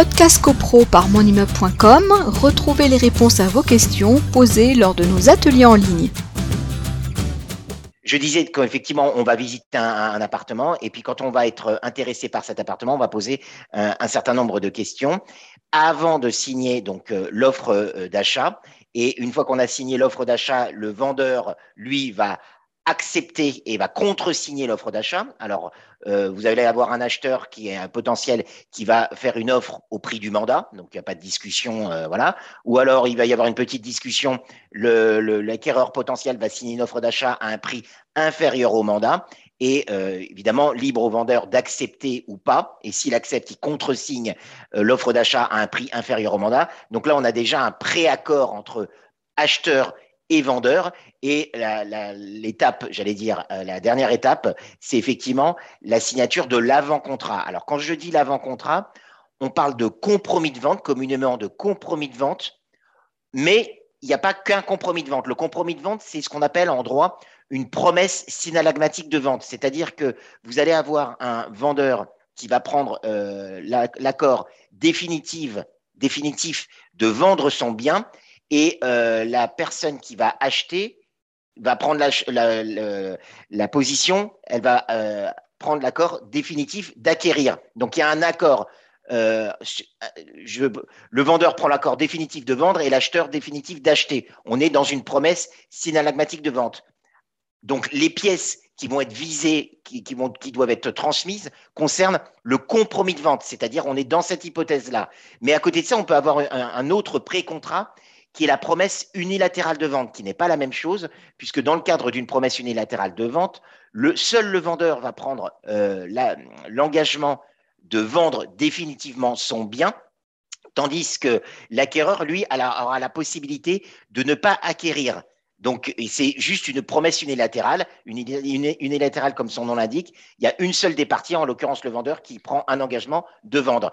Podcast CoPro par monimmeuble.com, retrouvez les réponses à vos questions posées lors de nos ateliers en ligne. Je disais qu'effectivement, on va visiter un, appartement et puis quand on va être intéressé par cet appartement, on va poser un, certain nombre de questions avant de signer donc euh, l'offre euh, d'achat. Et une fois qu'on a signé l'offre d'achat, le vendeur, lui, va accepter et va contresigner l'offre d'achat. Alors, euh, vous allez avoir un acheteur qui est un potentiel qui va faire une offre au prix du mandat, donc il n'y a pas de discussion, euh, voilà. Ou alors il va y avoir une petite discussion, l'acquéreur le, potentiel va signer une offre d'achat à un prix inférieur au mandat. Et euh, évidemment, libre au vendeur d'accepter ou pas. Et s'il accepte, il contresigne l'offre d'achat à un prix inférieur au mandat. Donc là, on a déjà un préaccord entre acheteur et vendeur. Et l'étape, j'allais dire, euh, la dernière étape, c'est effectivement la signature de l'avant-contrat. Alors, quand je dis l'avant-contrat, on parle de compromis de vente, communément de compromis de vente, mais il n'y a pas qu'un compromis de vente. Le compromis de vente, c'est ce qu'on appelle en droit une promesse synalagmatique de vente. C'est-à-dire que vous allez avoir un vendeur qui va prendre euh, l'accord définitif, définitif de vendre son bien et euh, la personne qui va acheter va prendre la, la, position, elle va euh, prendre l'accord définitif d'acquérir. Donc il y a un accord. Euh, je, le vendeur prend l'accord définitif de vendre et l'acheteur définitif d'acheter. On est dans une promesse synalagmatique de vente. Donc les pièces qui vont être visées, qui, vont, qui doivent être transmises, concernent le compromis de vente, c'est-à-dire on est dans cette hypothèse-là. Mais à côté de ça, on peut avoir un autre pré-contrat qui est la promesse unilatérale de vente, qui n'est pas la même chose, puisque dans le cadre d'une promesse unilatérale de vente, le, seul le vendeur va prendre euh, l'engagement de vendre définitivement son bien, tandis que l'acquéreur, lui, aura la possibilité de ne pas acquérir. Donc, c'est juste une promesse unilatérale, unilatérale comme son nom l'indique. Il y a une seule des parties, en l'occurrence le vendeur, qui prend un engagement de vendre.